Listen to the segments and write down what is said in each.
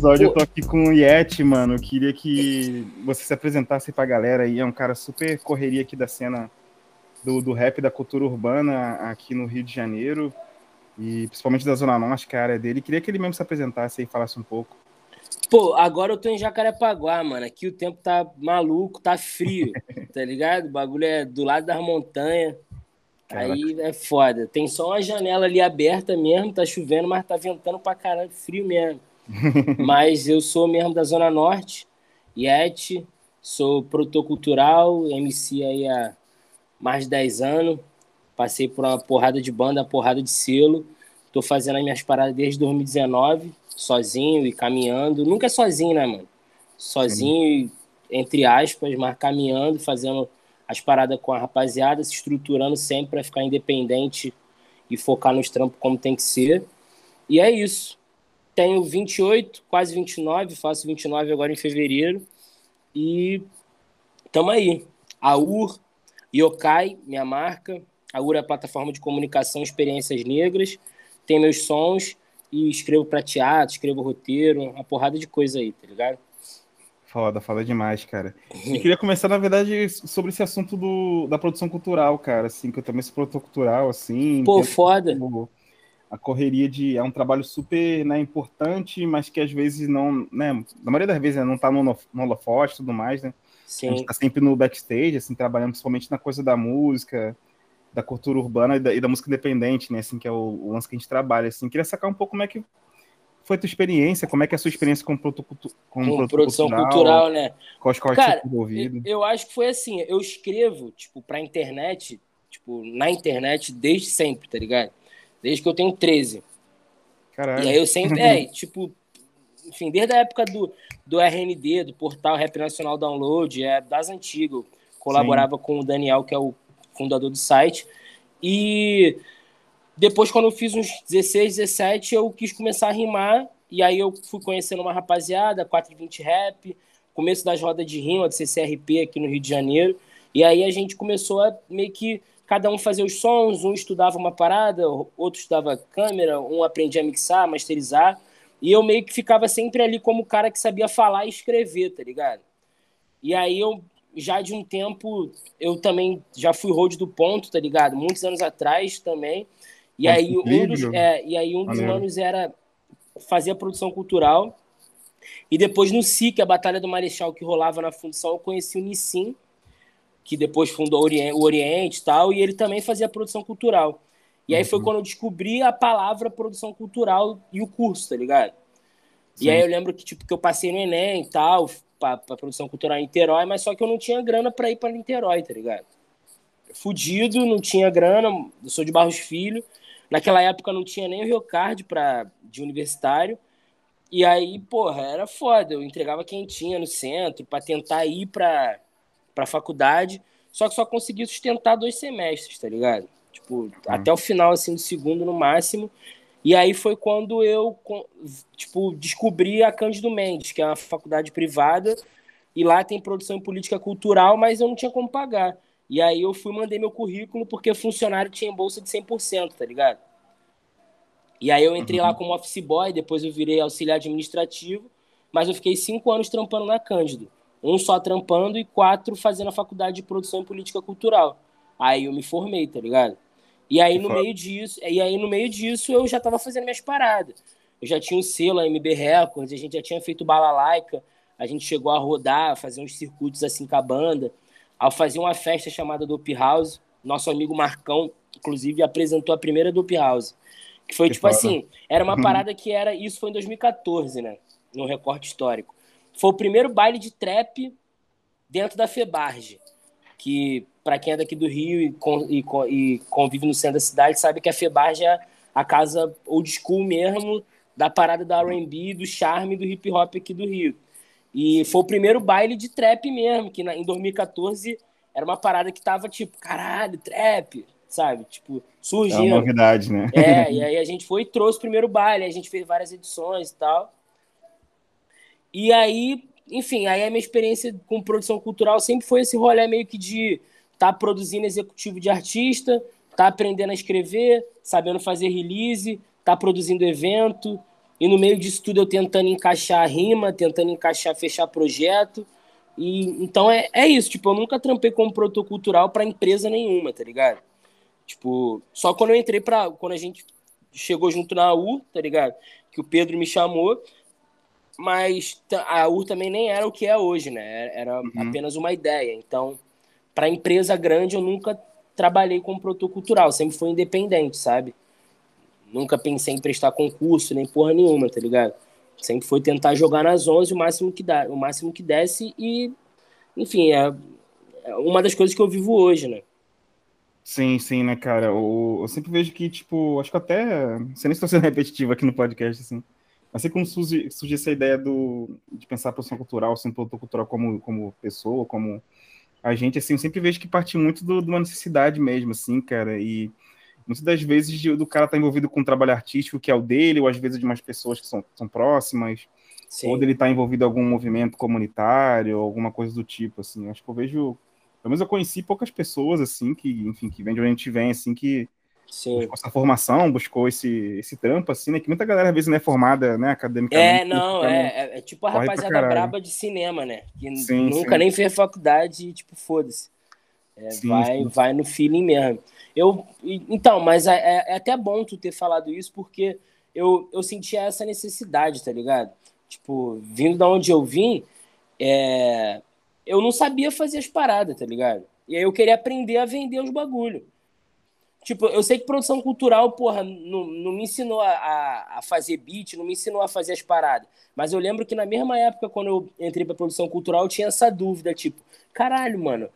episódio Pô. eu tô aqui com o Yeti, mano. Eu queria que você se apresentasse pra galera aí. É um cara super correria aqui da cena do, do rap da cultura urbana aqui no Rio de Janeiro. E principalmente da Zona Norte, que é a área dele. Queria que ele mesmo se apresentasse e falasse um pouco. Pô, agora eu tô em Jacarepaguá, mano. Aqui o tempo tá maluco, tá frio, tá ligado? O bagulho é do lado das montanhas. Aí é foda. Tem só uma janela ali aberta mesmo, tá chovendo, mas tá ventando pra caralho, frio mesmo. mas eu sou mesmo da Zona Norte, Yeti, sou produtor cultural, MC aí há mais de 10 anos. Passei por uma porrada de banda, uma porrada de selo. Tô fazendo as minhas paradas desde 2019, sozinho e caminhando. Nunca é sozinho, né, mano? Sozinho, Sim. entre aspas, mas caminhando, fazendo as paradas com a rapaziada, se estruturando sempre para ficar independente e focar nos trampos como tem que ser. E é isso. Tenho 28, quase 29, faço 29 agora em fevereiro. E tamo aí. A UR, Yokai, minha marca. A UR é a plataforma de comunicação Experiências Negras. Tem meus sons e escrevo para teatro, escrevo roteiro, uma porrada de coisa aí, tá ligado? Foda, foda demais, cara. E queria começar, na verdade, sobre esse assunto do, da produção cultural, cara, assim, que eu também sou produtor cultural, assim. Pô, foda. A correria de. É um trabalho super né, importante, mas que às vezes não. Né, na maioria das vezes né, não tá no, no holofote e tudo mais, né? Sim. A gente tá sempre no backstage, assim, trabalhando principalmente na coisa da música, da cultura urbana e da, e da música independente, né? Assim, que é o, o lance que a gente trabalha, assim. Queria sacar um pouco como é que foi a tua experiência? Como é que é a sua experiência com, com, com produção cultural, cultural, né? Quais cortes Cara, envolvido? Eu, eu acho que foi assim, eu escrevo, tipo, pra internet, tipo, na internet desde sempre, tá ligado? Desde que eu tenho 13. Caralho. E aí eu sempre, é, tipo, enfim, desde a época do, do RND, do portal Rap Nacional Download, é das antigas. colaborava Sim. com o Daniel, que é o fundador do site. E depois, quando eu fiz uns 16, 17, eu quis começar a rimar. E aí eu fui conhecendo uma rapaziada, 420 Rap, começo das rodas de rima, do CCRP aqui no Rio de Janeiro. E aí a gente começou a meio que cada um fazer os sons, um estudava uma parada, outro estudava câmera, um aprendia a mixar, masterizar. E eu meio que ficava sempre ali como o cara que sabia falar e escrever, tá ligado? E aí eu, já de um tempo, eu também já fui road do ponto, tá ligado? Muitos anos atrás também. E aí, um dos, é, e aí um dos manos era fazer a produção cultural. E depois no SIC, a Batalha do Marechal que rolava na função, eu conheci o Nissim, que depois fundou o Oriente e tal, e ele também fazia produção cultural. E aí uhum. foi quando eu descobri a palavra produção cultural e o curso, tá ligado? Sim. E aí eu lembro que, tipo, que eu passei no Enem e tal, pra, pra produção cultural em Niterói, mas só que eu não tinha grana para ir para Niterói, tá ligado? Fudido, não tinha grana, eu sou de Barros Filho, Naquela época não tinha nem o Rio Card pra, de universitário. E aí, porra, era foda. Eu entregava quem tinha no centro para tentar ir pra, pra faculdade. Só que só consegui sustentar dois semestres, tá ligado? Tipo, uhum. até o final, assim, do segundo no máximo. E aí foi quando eu, tipo, descobri a Cândido Mendes, que é uma faculdade privada. E lá tem produção em política cultural, mas eu não tinha como pagar. E aí eu fui mandei meu currículo porque funcionário tinha bolsa de 100%, tá ligado? E aí eu entrei uhum. lá como office boy, depois eu virei auxiliar administrativo, mas eu fiquei cinco anos trampando na Cândido. Um só trampando e quatro fazendo a faculdade de produção e política cultural. Aí eu me formei, tá ligado? E aí no meio disso, e aí no meio disso eu já tava fazendo minhas paradas. Eu já tinha um selo, a MB Records, a gente já tinha feito balalaica, a gente chegou a rodar, fazer uns circuitos assim com a banda. Ao fazer uma festa chamada Dope House, nosso amigo Marcão, inclusive, apresentou a primeira Dope House. Que foi que tipo foda. assim, era uma uhum. parada que era. Isso foi em 2014, né? No recorte histórico. Foi o primeiro baile de trap dentro da Febarge. Que, para quem é daqui do Rio e, e, e, convive no centro da cidade, sabe que a Febarge é a casa old school mesmo da parada da RB, do charme do hip hop aqui do Rio. E foi o primeiro baile de trap mesmo, que na, em 2014 era uma parada que tava tipo, caralho, trap, sabe? Tipo, surgindo. É uma novidade, né? É, e aí a gente foi e trouxe o primeiro baile, a gente fez várias edições e tal. E aí, enfim, aí a minha experiência com produção cultural sempre foi esse rolê meio que de estar tá produzindo executivo de artista, tá aprendendo a escrever, sabendo fazer release, tá produzindo evento, e no meio disso tudo eu tentando encaixar a rima, tentando encaixar, fechar projeto. E então é, é isso, tipo, eu nunca trampei como produtor cultural para empresa nenhuma, tá ligado? Tipo, só quando eu entrei para quando a gente chegou junto na U, tá ligado? Que o Pedro me chamou, mas a U também nem era o que é hoje, né? Era uhum. apenas uma ideia. Então, para empresa grande eu nunca trabalhei como produtor cultural, sempre foi independente, sabe? Nunca pensei em prestar concurso, nem porra nenhuma, tá ligado? Sempre foi tentar jogar nas 11 o máximo que dá, o máximo que desse e enfim, é, é uma das coisas que eu vivo hoje, né? Sim, sim, né, cara? Eu, eu sempre vejo que, tipo, acho que até. Não sei nem estou sendo repetitivo aqui no podcast, assim. Assim como surge, surge essa ideia do, de pensar a produção cultural, assim, produtor cultural como, como pessoa, como a gente, assim, eu sempre vejo que parte muito do, de uma necessidade mesmo, assim, cara. E muitas das vezes de, do cara estar tá envolvido com um trabalho artístico que é o dele, ou às vezes de umas pessoas que são, são próximas, Sim. ou dele estar tá envolvido em algum movimento comunitário, alguma coisa do tipo, assim. Acho que eu vejo, pelo menos eu conheci poucas pessoas, assim, que, enfim, que vem de onde a gente vem, assim, que Sim. buscou essa formação, buscou esse, esse trampo, assim, né? Que muita galera às vezes não é formada, né, academicamente. É, não, é, é, é, tipo a rapaziada braba de cinema, né? Que sim, nunca sim. nem fez faculdade e, tipo, foda-se. É, vai, vai no feeling mesmo. Eu, então, mas é, é, é, até bom tu ter falado isso, porque eu, eu sentia essa necessidade, tá ligado? Tipo, vindo da onde eu vim, é, eu não sabia fazer as paradas, tá ligado? E aí eu queria aprender a vender os bagulho. Tipo, eu sei que produção cultural, porra, não, não me ensinou a, a fazer beat, não me ensinou a fazer as paradas. Mas eu lembro que na mesma época, quando eu entrei pra produção cultural, eu tinha essa dúvida, tipo, caralho, mano,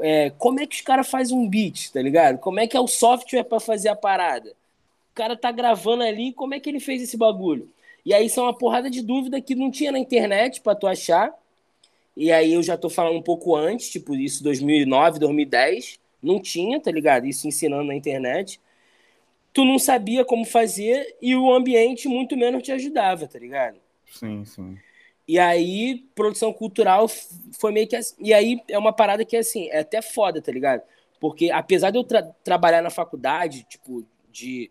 é, como é que os caras fazem um beat, tá ligado? Como é que é o software para fazer a parada? O cara tá gravando ali, como é que ele fez esse bagulho? E aí são uma porrada de dúvida que não tinha na internet para tu achar. E aí eu já tô falando um pouco antes, tipo isso 2009, 2010, não tinha, tá ligado? Isso ensinando na internet. Tu não sabia como fazer e o ambiente muito menos te ajudava, tá ligado? Sim, sim. E aí, produção cultural foi meio que assim. E aí é uma parada que, assim, é até foda, tá ligado? Porque apesar de eu tra trabalhar na faculdade, tipo, de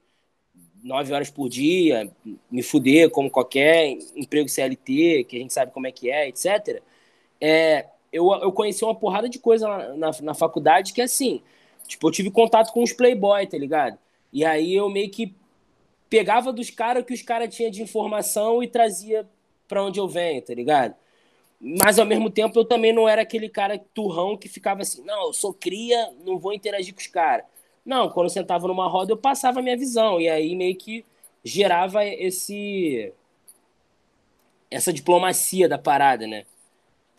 nove horas por dia, me fuder como qualquer emprego CLT, que a gente sabe como é que é, etc. É, eu, eu conheci uma porrada de coisa na, na, na faculdade que, assim, tipo, eu tive contato com os playboy, tá ligado? E aí eu meio que pegava dos caras que os caras tinham de informação e trazia para onde eu venho, tá ligado? Mas ao mesmo tempo eu também não era aquele cara turrão que ficava assim, não, eu sou cria, não vou interagir com os caras. Não, quando eu sentava numa roda eu passava a minha visão e aí meio que gerava esse essa diplomacia da parada, né?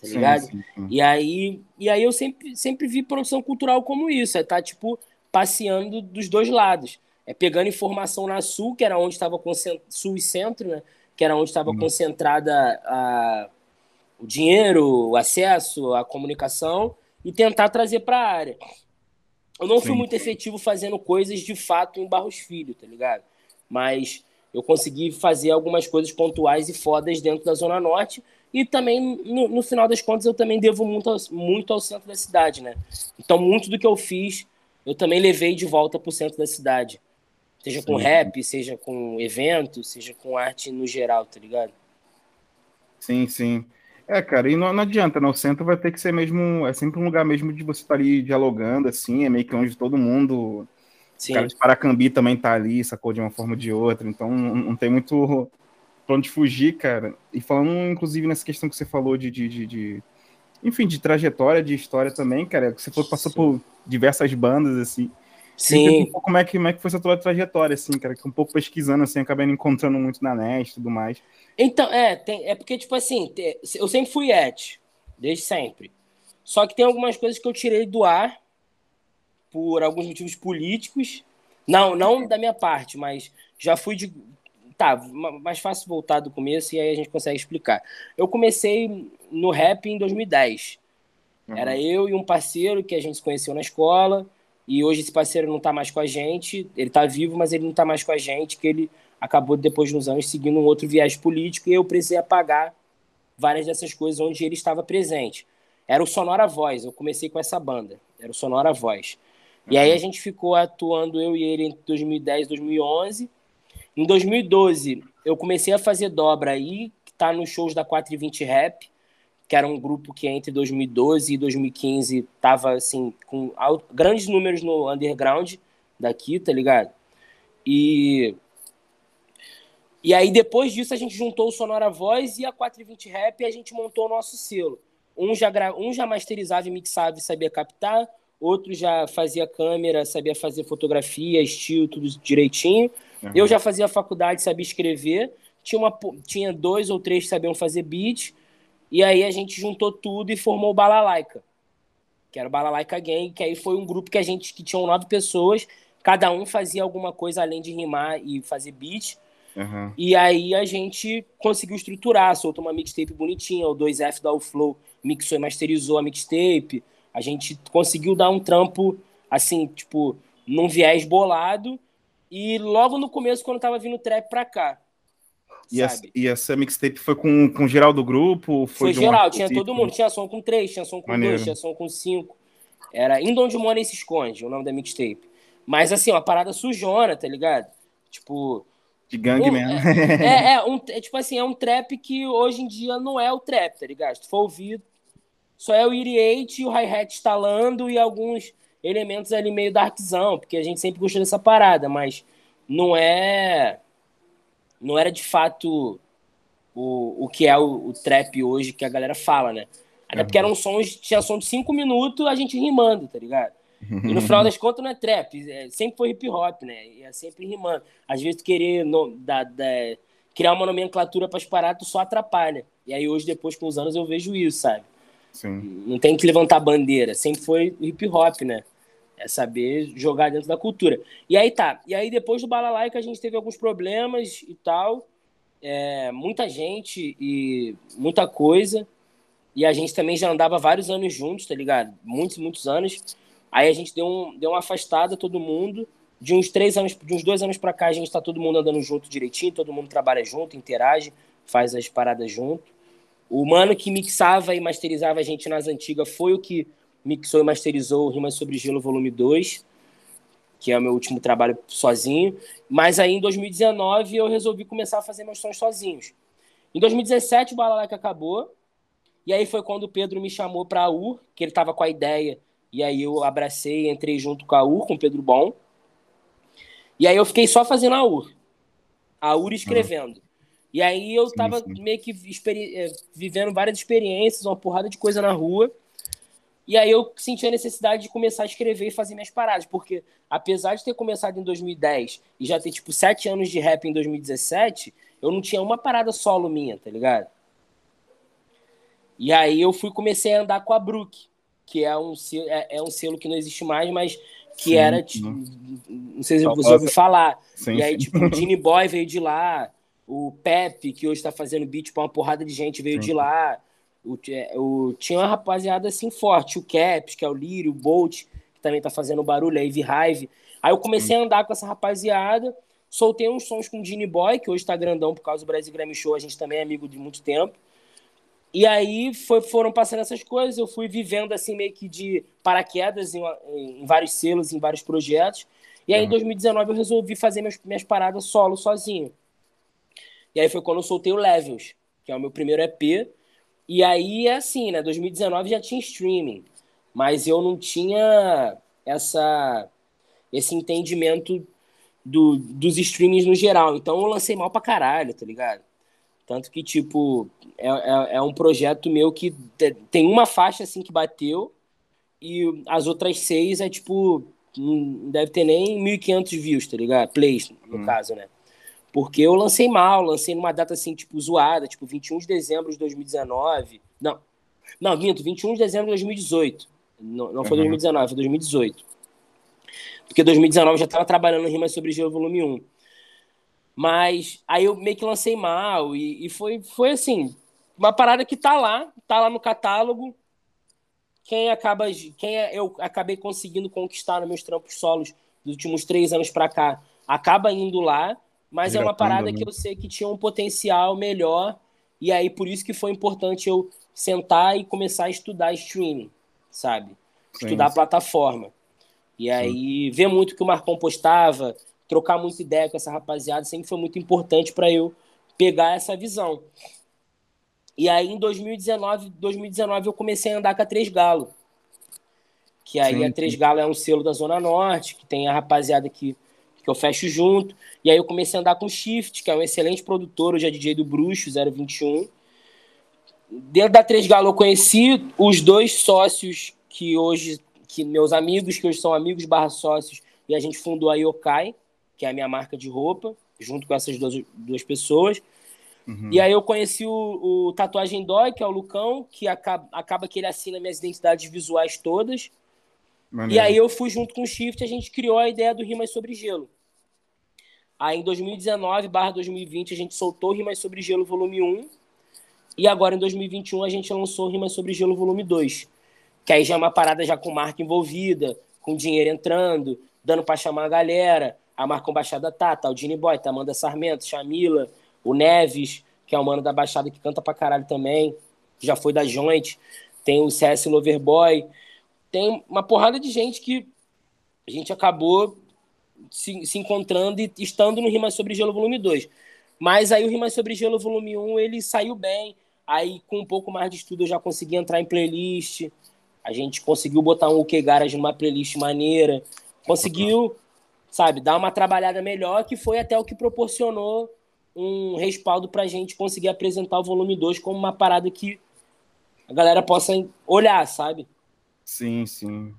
Tá ligado? Sim, sim, sim. E aí e aí eu sempre sempre vi produção cultural como isso, é tá tipo passeando dos dois lados. É pegando informação na Sul, que era onde estava Sul e Centro, né? que era onde estava uhum. concentrada a, o dinheiro, o acesso, a comunicação, e tentar trazer para a área. Eu não Sim. fui muito efetivo fazendo coisas de fato em Barros Filho, tá ligado? Mas eu consegui fazer algumas coisas pontuais e fodas dentro da Zona Norte. E também, no, no final das contas, eu também devo muito, muito ao centro da cidade, né? Então, muito do que eu fiz, eu também levei de volta para o centro da cidade. Seja Sim. com rap, seja com evento, seja com arte no geral, tá ligado? Sim, sim. É, cara, e não, não adianta, né? O centro vai ter que ser mesmo. É sempre um lugar mesmo de você estar tá ali dialogando, assim, é meio que onde todo mundo. Sim. O cara de Paracambi também tá ali, sacou de uma forma ou de outra, então não, não tem muito pra onde fugir, cara. E falando, inclusive, nessa questão que você falou de, de, de, de enfim, de trajetória, de história também, cara, que você foi, passou Sim. por diversas bandas, assim. Sim. Um como, é que, como é que foi essa tua trajetória, assim, cara? Que um pouco pesquisando, assim, acabei encontrando muito na NET e tudo mais. Então, é, tem, é porque, tipo assim, eu sempre fui et, desde sempre. Só que tem algumas coisas que eu tirei do ar por alguns motivos políticos. Não, não da minha parte, mas já fui de. Tá, mais fácil voltar do começo e aí a gente consegue explicar. Eu comecei no rap em 2010. Uhum. Era eu e um parceiro que a gente se conheceu na escola. E hoje esse parceiro não está mais com a gente, ele está vivo, mas ele não está mais com a gente, que ele acabou depois nos anos seguindo um outro viés político e eu precisei apagar várias dessas coisas onde ele estava presente. Era o Sonora Voz, eu comecei com essa banda, era o Sonora Voz. E aí a gente ficou atuando eu e ele entre 2010 e 2011. Em 2012 eu comecei a fazer dobra aí, que tá nos shows da 420 Rap, que era um grupo que entre 2012 e 2015 tava assim com grandes números no underground daqui, tá ligado? E e aí depois disso a gente juntou o Sonora Voz e a 420 Rap e a gente montou o nosso selo. Um já gra... um já masterizava e mixava e sabia captar, outro já fazia câmera, sabia fazer fotografia, estilo, tudo direitinho. Uhum. Eu já fazia faculdade, sabia escrever. Tinha, uma, tinha dois ou três que sabiam fazer beat. E aí a gente juntou tudo e formou o Balalaica, que era o Balalaica Gang, que aí foi um grupo que a gente que tinham nove pessoas, cada um fazia alguma coisa além de rimar e fazer beat. Uhum. E aí a gente conseguiu estruturar, soltou uma mixtape bonitinha, o 2F da Flow mixou e masterizou a mixtape. A gente conseguiu dar um trampo assim, tipo, num viés bolado. E logo no começo, quando tava vindo trap pra cá, e, essa, e essa mixtape foi com, com geral do grupo? Foi, foi geral, tinha todo mundo. Tinha som com três, tinha som com Maneiro. dois, tinha som com cinco. Era Indo Onde Money Se Esconde, o nome da mixtape. Mas assim, uma parada sujona, tá ligado? Tipo. De gangue um, mesmo. É, é, é, um, é, tipo assim, é um trap que hoje em dia não é o trap, tá ligado? Se tu for ouvir, só é o Iriate e o hi-hat instalando e alguns elementos ali meio darkzão, porque a gente sempre gostou dessa parada, mas não é não era de fato o, o que é o, o trap hoje que a galera fala, né? Até porque eram sons, tinha som de cinco minutos, a gente rimando, tá ligado? E no final das contas não é trap, é, sempre foi hip hop, né? E é sempre rimando. Às vezes tu querer no, da, da, criar uma nomenclatura para as paradas, tu só atrapalha. E aí hoje, depois com os anos, eu vejo isso, sabe? Sim. Não tem que levantar bandeira, sempre foi hip hop, né? É saber jogar dentro da cultura. E aí tá. E aí depois do Balalaica a gente teve alguns problemas e tal. É, muita gente e muita coisa. E a gente também já andava vários anos juntos, tá ligado? Muitos, muitos anos. Aí a gente deu, um, deu uma afastada, todo mundo. De uns três anos, de uns dois anos para cá, a gente tá todo mundo andando junto direitinho, todo mundo trabalha junto, interage, faz as paradas junto. O mano que mixava e masterizava a gente nas antigas foi o que mixou e masterizou Rimas sobre Gelo Volume 2, que é o meu último trabalho sozinho. Mas aí em 2019 eu resolvi começar a fazer meus sons sozinhos. Em 2017 o Balalaika acabou, e aí foi quando o Pedro me chamou para a UR, que ele estava com a ideia, e aí eu abracei, entrei junto com a UR, com o Pedro Bom. E aí eu fiquei só fazendo a UR. A UR escrevendo. Uhum. E aí eu estava meio que eh, vivendo várias experiências, uma porrada de coisa na rua. E aí eu senti a necessidade de começar a escrever e fazer minhas paradas, porque apesar de ter começado em 2010 e já ter, tipo, sete anos de rap em 2017, eu não tinha uma parada solo minha, tá ligado? E aí eu fui comecei a andar com a Brook, que é um, é, é um selo que não existe mais, mas que sim, era, tipo, não sei se você ouviu falar. Sim, e aí, sim. tipo, o Genie Boy veio de lá, o Pepe, que hoje tá fazendo beat pra uma porrada de gente, veio de lá. O, o, tinha uma rapaziada assim forte, o Caps, que é o Lírio, o Bolt, que também tá fazendo barulho, a Ivy Hive. Aí eu comecei a andar com essa rapaziada, soltei uns sons com o Genie Boy, que hoje tá grandão por causa do Brasil Grammy Show, a gente também é amigo de muito tempo. E aí foi, foram passando essas coisas, eu fui vivendo assim meio que de paraquedas em, em vários selos, em vários projetos. E aí em 2019 eu resolvi fazer meus, minhas paradas solo, sozinho. E aí foi quando eu soltei o Levels, que é o meu primeiro EP, e aí é assim, né? 2019 já tinha streaming, mas eu não tinha essa esse entendimento do, dos streamings no geral. Então eu lancei mal pra caralho, tá ligado? Tanto que, tipo, é, é, é um projeto meu que tem uma faixa assim que bateu e as outras seis é tipo. Não deve ter nem 1.500 views, tá ligado? Plays, no hum. caso, né? Porque eu lancei mal, lancei numa data assim, tipo, zoada, tipo, 21 de dezembro de 2019. Não, não, minto, 21 de dezembro de 2018. Não, não foi uhum. 2019, foi 2018. Porque 2019 eu já estava trabalhando em Rimas sobre Gelo Volume 1. Mas aí eu meio que lancei mal e, e foi, foi assim, uma parada que tá lá, tá lá no catálogo. Quem acaba, quem é, eu acabei conseguindo conquistar nos meus trampos solos dos últimos três anos para cá, acaba indo lá. Mas é uma parada que eu sei que tinha um potencial melhor. E aí, por isso que foi importante eu sentar e começar a estudar streaming, sabe? Sim. Estudar a plataforma. E aí, Sim. ver muito o que o Marcão postava, trocar muita ideia com essa rapaziada, sempre foi muito importante para eu pegar essa visão. E aí, em 2019, 2019 eu comecei a andar com a Três Galo. Que aí sim, a Três Galo é um selo da Zona Norte, que tem a rapaziada que, que eu fecho junto. E aí eu comecei a andar com o Shift, que é um excelente produtor, hoje é DJ do Bruxo, 021. Dentro da Três Galo eu conheci os dois sócios que hoje, que meus amigos, que hoje são amigos barra sócios, e a gente fundou a Yokai, que é a minha marca de roupa, junto com essas duas, duas pessoas. Uhum. E aí eu conheci o, o Tatuagem Dói, que é o Lucão, que acaba, acaba que ele assina minhas identidades visuais todas. E aí eu fui junto com o Shift, a gente criou a ideia do Rimas Sobre Gelo. Aí em 2019 barra 2020 a gente soltou Rimas Sobre Gelo volume 1. E agora em 2021 a gente lançou Rimas Sobre Gelo volume 2. Que aí já é uma parada já com marca envolvida, com dinheiro entrando, dando para chamar a galera. A marca Baixada tá, tá o Dini Boy, tá Amanda Sarmento, Chamila, o Neves, que é o mano da Baixada que canta pra caralho também, já foi da Joint, tem o CS Loverboy, tem uma porrada de gente que a gente acabou se, se encontrando e estando no Rima Sobre Gelo Volume 2. Mas aí o Rima Sobre Gelo Volume 1, ele saiu bem, aí com um pouco mais de estudo eu já consegui entrar em playlist, a gente conseguiu botar um UK Garage numa playlist maneira, conseguiu, sabe, dar uma trabalhada melhor, que foi até o que proporcionou um respaldo para a gente conseguir apresentar o volume 2 como uma parada que a galera possa olhar, sabe? Sim, sim.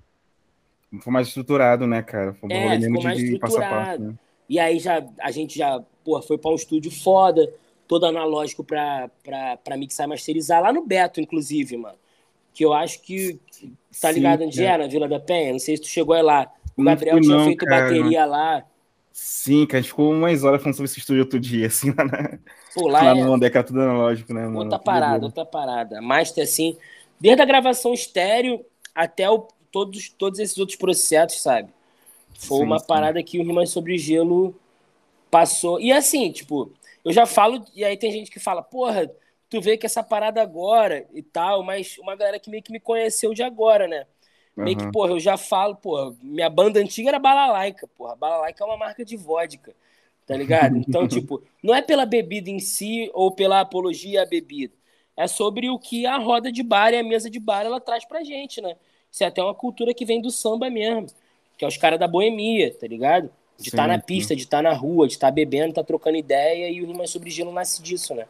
Foi mais estruturado, né, cara? Foi um é, ficou mais de estruturado. Né? E aí já, a gente já porra, foi para um estúdio foda, todo analógico para mixar e masterizar, lá no Beto, inclusive, mano. Que eu acho que, tá ligado onde é. era, na Vila da Penha? Não sei se tu chegou aí lá. O Gabriel não, tinha feito cara, bateria lá. Sim, que a gente ficou umas horas falando sobre esse estúdio outro dia, assim, lá, na... Pô, lá, lá é... no Ondeca, tudo analógico, né, mano? Outra parada, outra parada. Master, assim, desde a gravação estéreo até o, todos, todos esses outros processos, sabe? Foi sim, uma sim. parada que o Rimas Sobre Gelo passou. E assim, tipo, eu já falo, e aí tem gente que fala, porra, tu vê que essa parada agora e tal, mas uma galera que meio que me conheceu de agora, né? Meio que, porra, eu já falo, porra, minha banda antiga era Balalaica, porra. Balalaica é uma marca de vodka, tá ligado? Então, tipo, não é pela bebida em si ou pela apologia à bebida. É sobre o que a roda de bar e a mesa de bar ela traz pra gente, né? Isso é até uma cultura que vem do samba mesmo, que é os caras da boemia, tá ligado? De estar tá na pista, de estar tá na rua, de estar tá bebendo, estar tá trocando ideia e o Rimas Sobre Gelo nasce disso, né?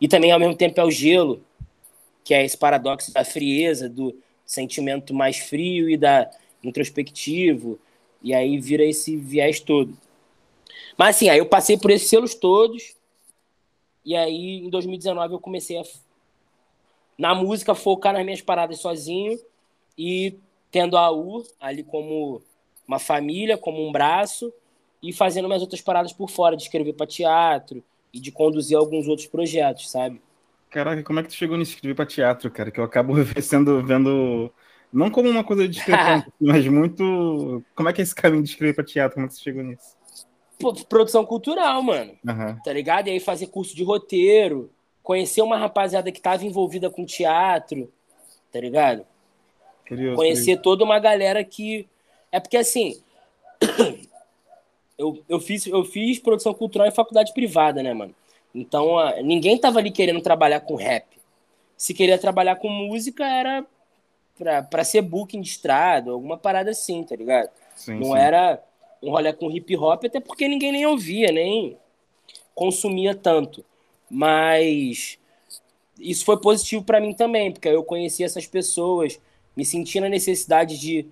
E também, ao mesmo tempo, é o gelo, que é esse paradoxo da frieza, do sentimento mais frio e da introspectivo, e aí vira esse viés todo. Mas assim, aí eu passei por esses selos todos, e aí em 2019 eu comecei a, na música, focar nas minhas paradas sozinho, e tendo a U ali como uma família, como um braço, e fazendo minhas outras paradas por fora, de escrever para teatro e de conduzir alguns outros projetos, sabe? Caraca, como é que tu chegou nisso escrever pra teatro, cara? Que eu acabo sendo, vendo. Não como uma coisa de discrepante, mas muito. Como é que é esse caminho de escrever pra teatro? Como é que você chegou nisso? Produção cultural, mano. Uhum. Tá ligado? E aí fazer curso de roteiro, conhecer uma rapaziada que tava envolvida com teatro, tá ligado? Curioso, conhecer curioso. toda uma galera que. É porque assim. eu, eu, fiz, eu fiz produção cultural em faculdade privada, né, mano? Então, ninguém tava ali querendo trabalhar com rap. Se queria trabalhar com música, era pra, pra ser booking de estrada, alguma parada assim, tá ligado? Sim, Não sim. era um rolê com hip hop, até porque ninguém nem ouvia, nem consumia tanto. Mas isso foi positivo para mim também, porque eu conheci essas pessoas, me senti na necessidade de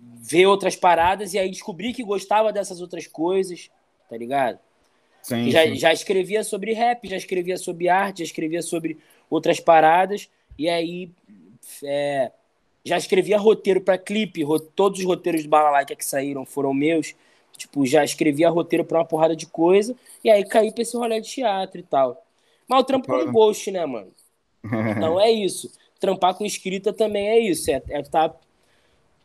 ver outras paradas e aí descobri que gostava dessas outras coisas, tá ligado? Sim, já, sim. já escrevia sobre rap, já escrevia sobre arte, já escrevia sobre outras paradas, e aí é, já escrevia roteiro para clipe, todos os roteiros do Balalaika que saíram foram meus, tipo, já escrevia roteiro para uma porrada de coisa, e aí caí pra esse rolê de teatro e tal. Mas o trampo com ghost, né, mano? Então é isso. Trampar com escrita também é isso, é, é tá,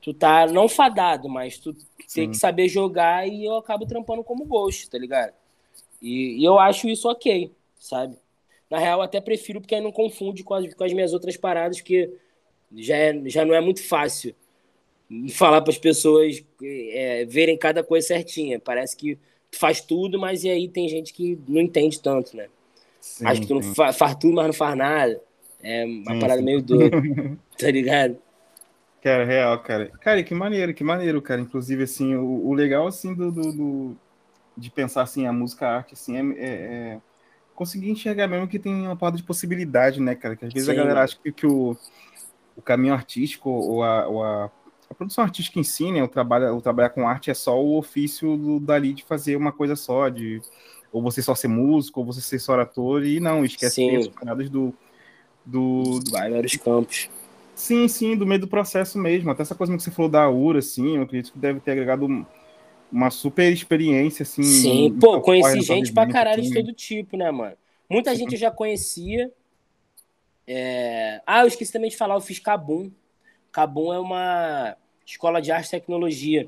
tu tá não fadado, mas tu Sim. tem que saber jogar e eu acabo trampando como ghost, tá ligado? E, e, eu acho isso ok, sabe? Na real, até prefiro porque aí não confunde com as, com as minhas outras paradas, porque já, é, já não é muito fácil falar para as pessoas é, verem cada coisa certinha. Parece que faz tudo, mas e aí tem gente que não entende tanto, né? Sim, Acho que tu não fa faz tudo, mas não faz nada. É uma sim, parada sim. meio doida, tá ligado? Cara, real, cara. Cara, que maneiro, que maneiro, cara. Inclusive, assim, o, o legal, assim, do, do, do, de pensar, assim, a música, a arte, assim, é, é, é, conseguir enxergar mesmo que tem uma parte de possibilidade, né, cara? Que às vezes a galera acha que, que o, o caminho artístico ou a, ou a a produção artística em si, né, o, trabalho, o trabalhar com arte é só o ofício do, dali de fazer uma coisa só, de ou você só ser músico, ou você ser só ator, e não, esquece as paradas do, do, do... vários campos. Sim, sim, do meio do processo mesmo. Até essa coisa que você falou da URA, assim, eu acredito que deve ter agregado uma super experiência, assim. Sim, pô, conheci gente pra caralho assim, de todo tipo, né, mano? Muita sim. gente eu já conhecia. É... Ah, eu esqueci também de falar, eu fiz Cabum. Cabum é uma Escola de Arte e Tecnologia.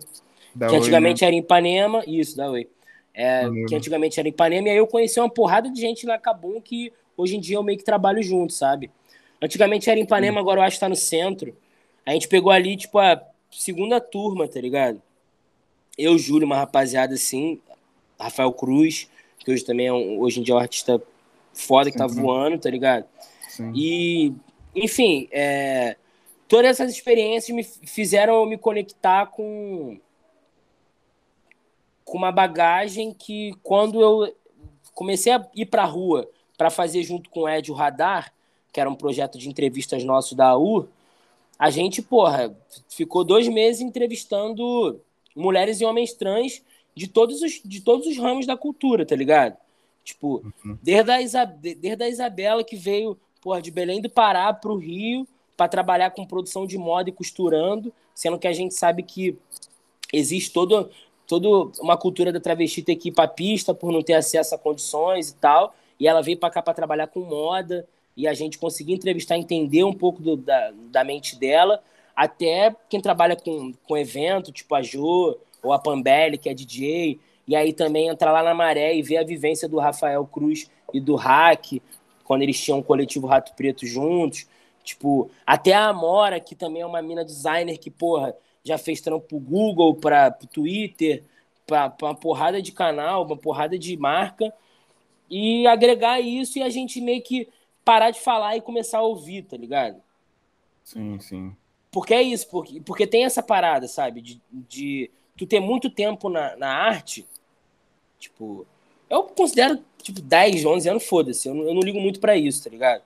Da que antigamente né? era em Ipanema, isso, da Oi. É, que antigamente era em Ipanema, e aí eu conheci uma porrada de gente na Cabum que hoje em dia eu meio que trabalho junto, sabe? Antigamente era em Ipanema, agora eu acho que tá no centro. A gente pegou ali, tipo, a segunda turma, tá ligado? Eu, Júlio, uma rapaziada assim, Rafael Cruz, que hoje também é um, hoje em dia é um artista foda que tá voando, tá ligado? Sim. E, enfim, é, todas essas experiências me fizeram me conectar com com uma bagagem que quando eu comecei a ir para a rua para fazer junto com o Ed o Radar, que era um projeto de entrevistas nosso da U, a gente, porra, ficou dois meses entrevistando mulheres e homens trans de todos os, de todos os ramos da cultura, tá ligado? Tipo, uhum. desde, a Isabela, desde a Isabela que veio, porra, de Belém do Pará pro Rio, para trabalhar com produção de moda e costurando, sendo que a gente sabe que existe todo, todo uma cultura da travesti ter que ir para pista por não ter acesso a condições e tal, e ela veio para cá para trabalhar com moda, e a gente conseguiu entrevistar, entender um pouco do, da, da mente dela, até quem trabalha com, com evento, tipo a Jo, ou a Pambelli, que é DJ, e aí também entrar lá na Maré e ver a vivência do Rafael Cruz e do Hack, quando eles tinham um coletivo Rato Preto juntos, Tipo, até a Amora, que também é uma mina designer que, porra, já fez trampo pro Google, para pro Twitter, pra, pra uma porrada de canal, uma porrada de marca. E agregar isso e a gente meio que parar de falar e começar a ouvir, tá ligado? Sim, sim. Porque é isso, porque, porque tem essa parada, sabe? De, de tu ter muito tempo na, na arte, tipo, eu considero, tipo, 10, 11 anos, foda-se, eu, eu, não ligo muito para isso, tá ligado?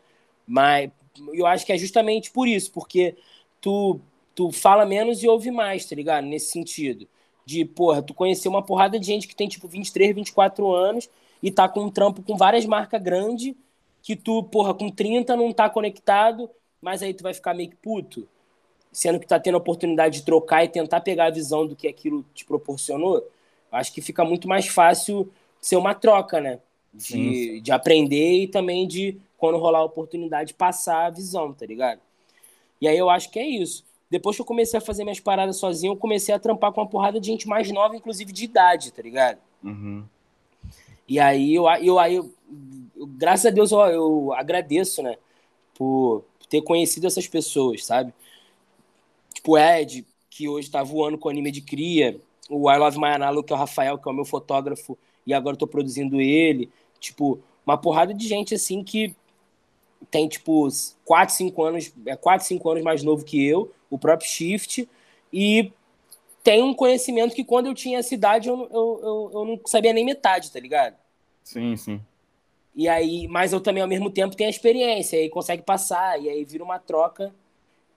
Mas eu acho que é justamente por isso, porque tu, tu fala menos e ouve mais, tá ligado? Nesse sentido. De, porra, tu conhecer uma porrada de gente que tem, tipo, 23, 24 anos e tá com um trampo com várias marcas grandes que tu, porra, com 30 não tá conectado, mas aí tu vai ficar meio que puto, sendo que tá tendo a oportunidade de trocar e tentar pegar a visão do que aquilo te proporcionou. Acho que fica muito mais fácil ser uma troca, né? De, de aprender e também de quando rolar a oportunidade, passar a visão, tá ligado? E aí eu acho que é isso. Depois que eu comecei a fazer minhas paradas sozinho, eu comecei a trampar com uma porrada de gente mais nova, inclusive de idade, tá ligado? Uhum. E aí eu, eu, aí eu, eu, graças a Deus, eu, eu agradeço, né, por ter conhecido essas pessoas, sabe? Tipo o Ed, que hoje tá voando com anime de cria, o I Love My Analo, que é o Rafael, que é o meu fotógrafo, e agora eu tô produzindo ele. Tipo, uma porrada de gente assim que tem tipo 4, 5 anos, é 4, 5 anos mais novo que eu, o próprio Shift, e tem um conhecimento que quando eu tinha essa idade eu, eu, eu, eu não sabia nem metade, tá ligado? Sim, sim. E aí, mas eu também ao mesmo tempo tenho a experiência, e aí consegue passar, e aí vira uma troca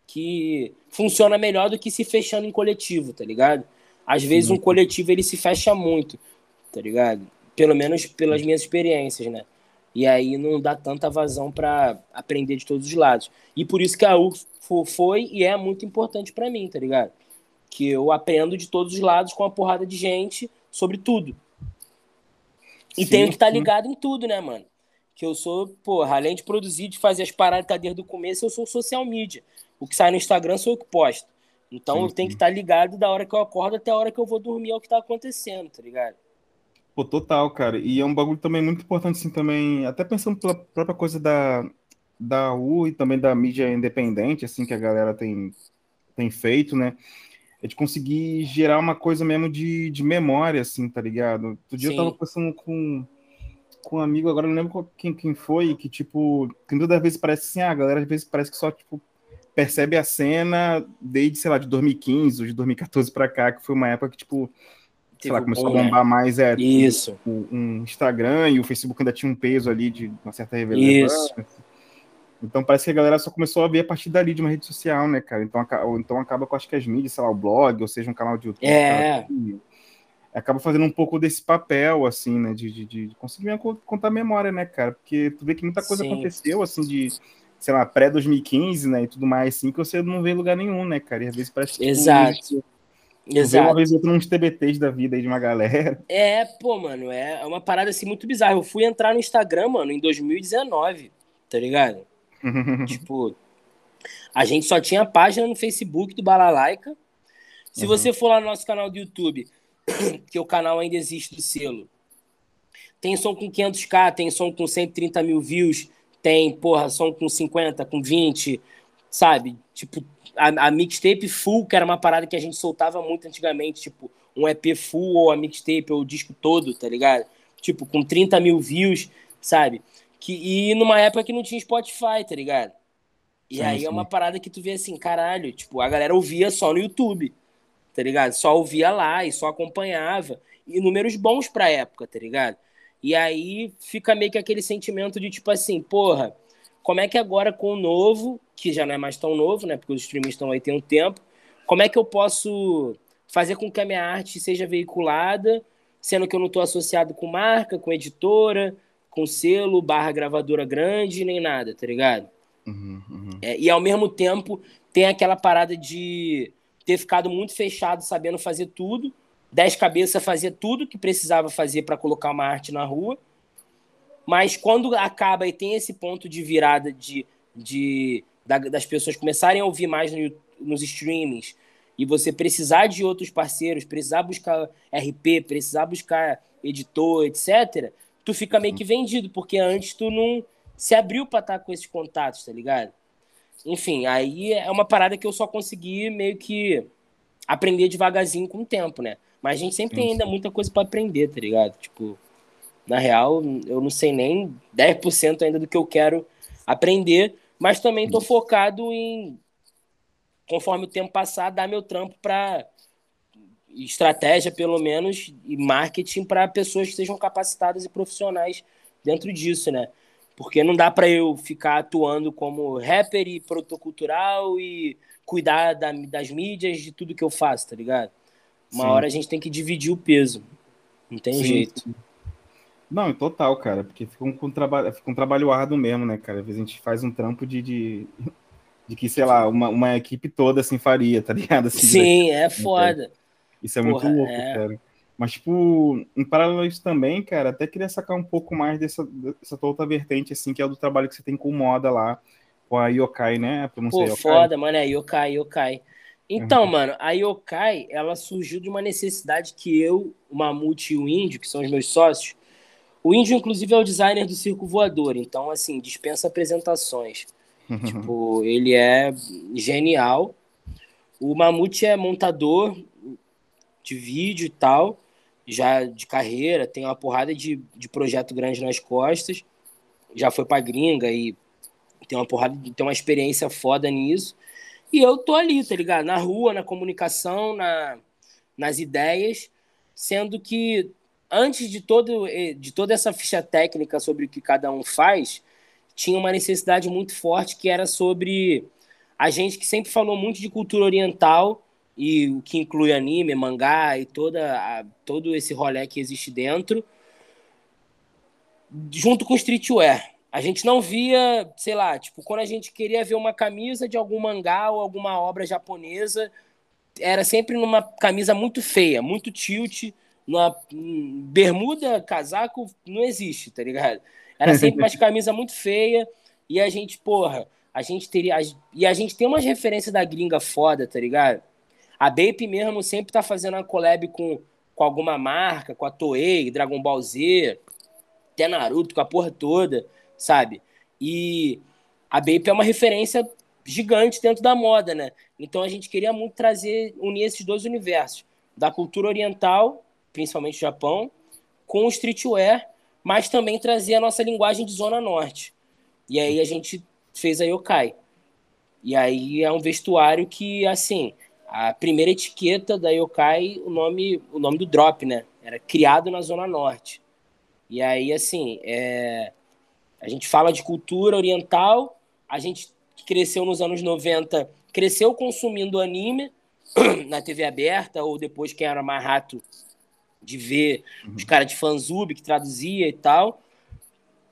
que funciona melhor do que se fechando em coletivo, tá ligado? Às vezes um coletivo ele se fecha muito, tá ligado? Pelo menos pelas minhas experiências, né? E aí não dá tanta vazão para aprender de todos os lados. E por isso que a U foi e é muito importante para mim, tá ligado? Que eu aprendo de todos os lados com uma porrada de gente sobre tudo. E sim, tenho que estar tá ligado em tudo, né, mano? Que eu sou, porra, além de produzir, de fazer as paradas tá desde o começo, eu sou social media. O que sai no Instagram sou eu que posto. Então sim, eu tenho que estar tá ligado da hora que eu acordo até a hora que eu vou dormir é o que tá acontecendo, tá ligado? Pô, total, cara. E é um bagulho também muito importante, assim, também, até pensando pela própria coisa da, da U e também da mídia independente, assim, que a galera tem, tem feito, né? é de conseguir gerar uma coisa mesmo de, de memória, assim, tá ligado? Outro dia Sim. eu tava conversando com, com um amigo, agora não lembro quem, quem foi, que, tipo, que toda vez parece assim, ah, a galera às vezes parece que só, tipo, percebe a cena desde, sei lá, de 2015 ou de 2014 para cá, que foi uma época que, tipo, sei lá, começou bom, a bombar né? mais é, Isso. O, um Instagram e o Facebook ainda tinha um peso ali de uma certa relevância. Isso. Então parece que a galera só começou a ver a partir dali de uma rede social, né, cara? Então, ou então acaba com acho que as mídias, sei lá, o blog, ou seja, um canal de YouTube. É. acaba fazendo um pouco desse papel, assim, né? De, de, de conseguir contar memória, né, cara? Porque tu vê que muita coisa Sim. aconteceu, assim, de, sei lá, pré-2015, né? E tudo mais, assim, que você não vê em lugar nenhum, né, cara? E às vezes parece que. Exato. Tipo, Exato. Uma vez ou outra uns TBTs da vida aí de uma galera. É, pô, mano, é uma parada assim muito bizarra. Eu fui entrar no Instagram, mano, em 2019, tá ligado? tipo, a gente só tinha página no Facebook do Balalaica. Se uhum. você for lá no nosso canal do YouTube, que o canal ainda existe do selo, tem som com 500k, tem som com 130 mil views, tem, porra, som com 50, com 20, sabe? Tipo, a, a mixtape full, que era uma parada que a gente soltava muito antigamente, tipo, um EP full ou a mixtape ou o disco todo, tá ligado? Tipo, com 30 mil views, sabe? Que, e numa época que não tinha Spotify, tá ligado? E sim, aí sim. é uma parada que tu vê assim, caralho, tipo, a galera ouvia só no YouTube, tá ligado? Só ouvia lá e só acompanhava. E números bons pra época, tá ligado? E aí fica meio que aquele sentimento de tipo assim, porra, como é que agora com o novo, que já não é mais tão novo, né? Porque os streamings estão aí tem um tempo, como é que eu posso fazer com que a minha arte seja veiculada, sendo que eu não estou associado com marca, com editora, com selo, barra gravadora grande, nem nada, tá ligado? Uhum, uhum. É, e ao mesmo tempo tem aquela parada de ter ficado muito fechado, sabendo fazer tudo, dez cabeças fazer tudo que precisava fazer para colocar uma arte na rua mas quando acaba e tem esse ponto de virada de, de das pessoas começarem a ouvir mais no, nos streamings e você precisar de outros parceiros, precisar buscar RP, precisar buscar editor, etc., tu fica meio que vendido, porque antes tu não se abriu para estar com esses contatos, tá ligado? Enfim, aí é uma parada que eu só consegui meio que aprender devagarzinho com o tempo, né? Mas a gente sempre tem ainda muita coisa para aprender, tá ligado? Tipo, na real, eu não sei nem 10% ainda do que eu quero aprender, mas também estou focado em, conforme o tempo passar, dar meu trampo para estratégia, pelo menos, e marketing para pessoas que sejam capacitadas e profissionais dentro disso, né? Porque não dá para eu ficar atuando como rapper e protocultural e cuidar da, das mídias, de tudo que eu faço, tá ligado? Uma Sim. hora a gente tem que dividir o peso. Não tem Sim. jeito. Não, total, cara, porque fica um, trabalho, fica um trabalho árduo mesmo, né, cara? Às vezes a gente faz um trampo de, de, de que, sei lá, uma, uma equipe toda assim faria, tá ligado? Assim, Sim, é foda. Isso é Porra, muito louco, é... cara. Mas, tipo, em paralelo a isso também, cara, até queria sacar um pouco mais dessa, dessa tua outra vertente, assim, que é o do trabalho que você tem com moda lá, com a Yokai, né? Pô, yokai. foda, mano, é Yokai, Yokai. Então, uhum. mano, a Yokai, ela surgiu de uma necessidade que eu, o Mamute e o Índio, que são os meus sócios, o Índio, inclusive, é o designer do Circo Voador, então, assim, dispensa apresentações. tipo, ele é genial. O Mamute é montador de vídeo e tal, já de carreira, tem uma porrada de, de projeto grande nas costas, já foi pra gringa e tem uma porrada, tem uma experiência foda nisso. E eu tô ali, tá ligado? Na rua, na comunicação, na, nas ideias, sendo que antes de, todo, eh, de toda essa ficha técnica sobre o que cada um faz, tinha uma necessidade muito forte que era sobre a gente que sempre falou muito de cultura oriental e o que inclui anime, mangá e toda a, todo esse rolê que existe dentro, junto com streetwear. A gente não via, sei lá, tipo, quando a gente queria ver uma camisa de algum mangá ou alguma obra japonesa, era sempre numa camisa muito feia, muito tilt, numa bermuda, casaco, não existe, tá ligado? Era sempre uma camisa muito feia e a gente, porra, a gente teria. E a gente tem umas referências da gringa foda, tá ligado? A Bape mesmo sempre tá fazendo uma collab com, com alguma marca, com a Toei, Dragon Ball Z, até Naruto, com a porra toda, sabe? E a Bape é uma referência gigante dentro da moda, né? Então a gente queria muito trazer, unir esses dois universos, da cultura oriental, principalmente Japão, com o streetwear, mas também trazer a nossa linguagem de Zona Norte. E aí a gente fez a Yokai. E aí é um vestuário que, assim, a primeira etiqueta da Yokai, o nome, o nome do drop, né? Era criado na Zona Norte. E aí, assim, é... a gente fala de cultura oriental, a gente cresceu nos anos 90, cresceu consumindo anime na TV aberta, ou depois quem era mais rato de ver uhum. os caras de fanzube que traduzia e tal.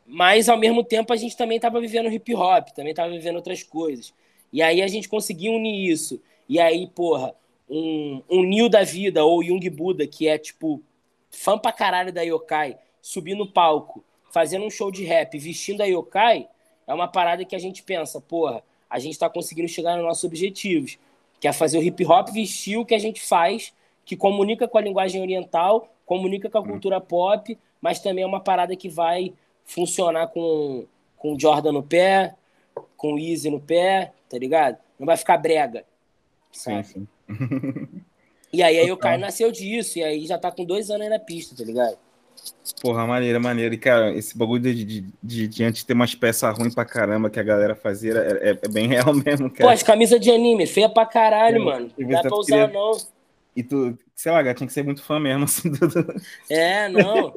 Mas, ao mesmo tempo, a gente também estava vivendo hip hop, também estava vivendo outras coisas. E aí a gente conseguiu unir isso. E aí, porra, um, um Neo da vida ou Jung Buda, que é tipo fã pra caralho da Yokai, subir no palco, fazendo um show de rap, vestindo a Yokai, é uma parada que a gente pensa, porra, a gente tá conseguindo chegar nos nossos objetivos, que é fazer o hip hop vestir o que a gente faz, que comunica com a linguagem oriental, comunica com a cultura pop, mas também é uma parada que vai funcionar com, com Jordan no pé, com Easy no pé, tá ligado? Não vai ficar brega. Sim, sim. e aí, aí o Caio nasceu disso, e aí já tá com dois anos aí na pista, tá ligado? Porra, maneira, maneira. E, cara, esse bagulho de, de, de, de antes ter umas peças ruins pra caramba que a galera fazia é, é, é bem real mesmo, cara. Pô, as camisas de anime, feia pra caralho, é, mano. Não dá pra usar, queria... não. E tu, sei lá, tinha que ser muito fã mesmo, assim. Do... É, não.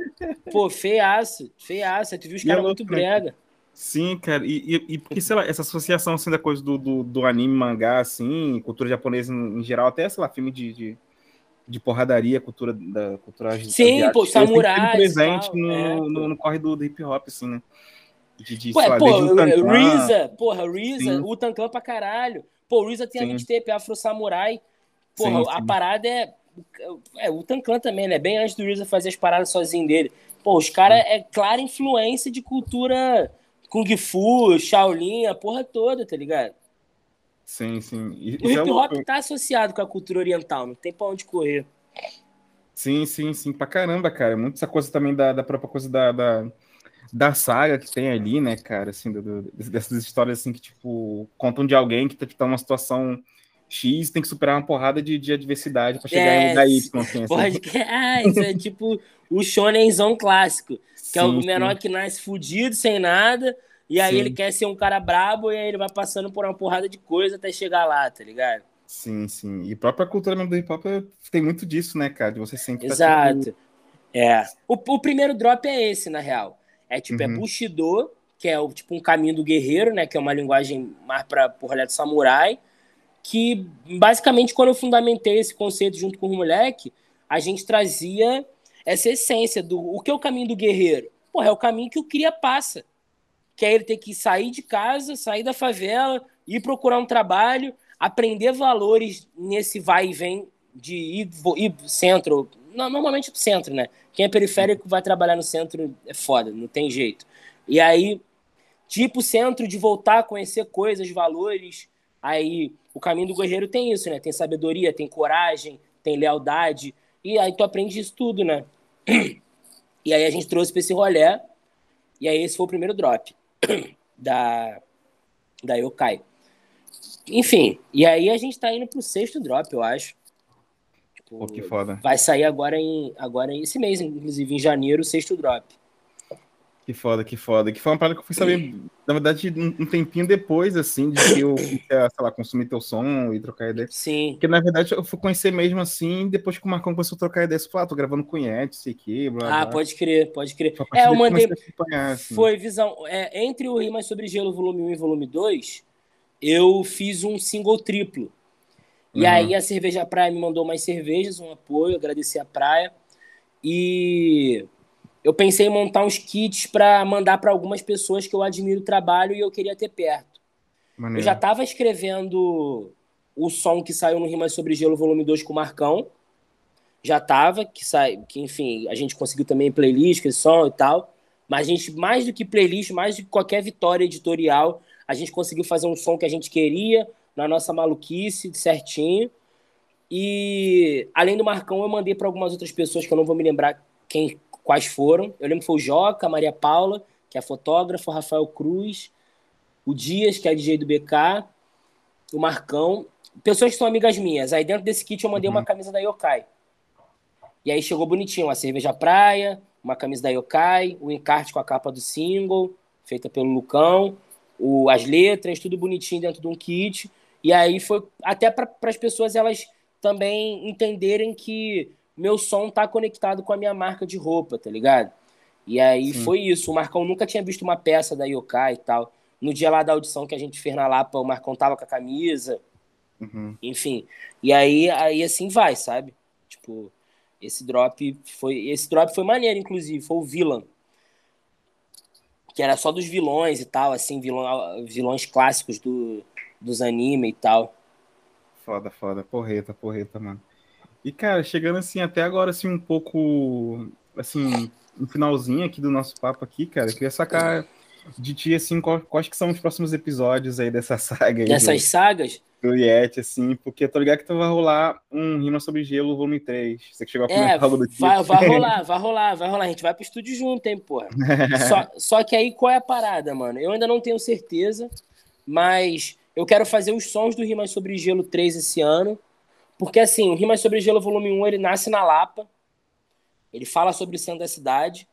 Pô, feiaço, feiaço. Tu viu os caras é muito brega. Sim, cara, e, e, e, porque, sei lá, essa associação, assim, da coisa do, do, do anime, mangá, assim, cultura japonesa em, em, geral, até, sei lá, filme de, de, de porradaria, cultura da cultura Sim, pô, samurai. presente tal, no, é, no, no, corre do, do, hip hop, assim, né? De, de, Ué, lá, pô, Reza, porra, Reza, o Tankan pra caralho. Pô, o tem sim. a gente tape Afro Samurai. Porra, sim, sim. a parada é. É, o Tankan também, né? Bem antes do Reza fazer as paradas sozinho dele. Pô, os caras é clara influência de cultura Kung Fu, Shaolin, a porra toda, tá ligado? Sim, sim. E, o hip hop é tá associado com a cultura oriental, não tem pra onde correr. Sim, sim, sim, pra caramba, cara. Muito essa coisa também da, da própria coisa da, da, da, saga que tem ali, né, cara? Assim, do, do, dessas histórias assim que, tipo, contam de alguém que tá, que tá numa situação X tem que superar uma porrada de, de adversidade para chegar é, em lugar Y. Assim, pode... assim. Ah, isso é tipo o shonenzão clássico que sim, é o menor sim. que nasce fudido, sem nada, e aí sim. ele quer ser um cara brabo, e aí ele vai passando por uma porrada de coisa até chegar lá, tá ligado? Sim, sim. E a própria cultura mesmo do hip hop tem muito disso, né, cara? De você sempre Exato. Tá tipo... É. O, o, primeiro drop é esse, na real. É tipo, é uhum. é Bushido, que é o, tipo um caminho do guerreiro, né? Que é uma linguagem mais pra, rolê do samurai. Que basicamente, quando eu fundamentei esse conceito junto com o moleque, a gente trazia essa essência do o que é o caminho do guerreiro. Porra, é o caminho que o cria passa. Que é ele ter que sair de casa, sair da favela, ir procurar um trabalho, aprender valores nesse vai e vem de ir, ir centro, normalmente pro centro, né? Quem é periférico vai trabalhar no centro é foda, não tem jeito. E aí, tipo centro de voltar a conhecer coisas, valores. Aí, o caminho do guerreiro tem isso, né? Tem sabedoria, tem coragem, tem lealdade. E aí tu aprende isso tudo, né? E aí a gente trouxe para esse rolê. E aí esse foi o primeiro drop da, da Yokai. Enfim, e aí a gente tá indo pro sexto drop, eu acho. Tipo, Pô, que foda. Vai sair agora em agora esse mês, inclusive em janeiro, o sexto drop. Que foda, que foda. Que foi uma parada que eu fui saber, na verdade, um tempinho depois, assim, de que eu sei lá, consumir teu som e trocar ideia. Sim. Porque, na verdade, eu fui conhecer mesmo assim, depois que o Marcão começou a trocar ideia, eu falei, ah, tô gravando com Yeti, sei que, blá, Ah, blá. pode crer, pode crer. É, eu mandei. Assim. Foi visão. É, entre o Rimas sobre Gelo, volume 1 e volume 2, eu fiz um single triplo. E uhum. aí a Cerveja Praia me mandou mais cervejas, um apoio, agradeci a praia. E eu pensei em montar uns kits para mandar para algumas pessoas que eu admiro o trabalho e eu queria ter perto. Maneiro. Eu já estava escrevendo o som que saiu no Rimas sobre Gelo, volume 2 com o Marcão. Já estava, que sai, que enfim, a gente conseguiu também playlist, som e tal. Mas a gente, mais do que playlist, mais do que qualquer vitória editorial, a gente conseguiu fazer um som que a gente queria, na nossa maluquice, certinho. E além do Marcão, eu mandei para algumas outras pessoas que eu não vou me lembrar quem quais foram. Eu lembro que foi o Joca, a Maria Paula, que é fotógrafa, o Rafael Cruz, o Dias, que é DJ do BK, o Marcão, pessoas que são amigas minhas. Aí dentro desse kit eu mandei uhum. uma camisa da Yokai. E aí chegou bonitinho, uma cerveja praia, uma camisa da Yokai, o encarte com a capa do single, feita pelo Lucão, o, as letras, tudo bonitinho dentro de um kit. E aí foi até para as pessoas elas também entenderem que meu som tá conectado com a minha marca de roupa, tá ligado? E aí Sim. foi isso. O Marcão nunca tinha visto uma peça da Yokai e tal. No dia lá da audição que a gente fez na Lapa, o Marcão tava com a camisa. Uhum. Enfim. E aí, aí assim vai, sabe? Tipo, esse drop foi. Esse drop foi maneiro, inclusive, foi o Villain. Que era só dos vilões e tal, assim, vilão, vilões clássicos do, dos anime e tal. Foda, foda. Porreta, porreta, mano. E, cara, chegando assim, até agora, assim, um pouco, assim, no finalzinho aqui do nosso papo aqui, cara, eu queria sacar de ti, assim, quais que são os próximos episódios aí dessa saga aí. Dessas do, sagas? Do Yeti, assim, porque eu tô ligado que tu vai rolar um Rima sobre Gelo, volume 3. Você que chegou a é, comentar é, algo do tipo. Vai, vai rolar, vai rolar, vai rolar. A gente vai pro estúdio junto, hein, porra. só, só que aí, qual é a parada, mano? Eu ainda não tenho certeza, mas eu quero fazer os sons do Rimas sobre Gelo 3 esse ano. Porque, assim, o Rimas sobre Gelo Volume 1, ele nasce na Lapa. Ele fala sobre o centro da cidade,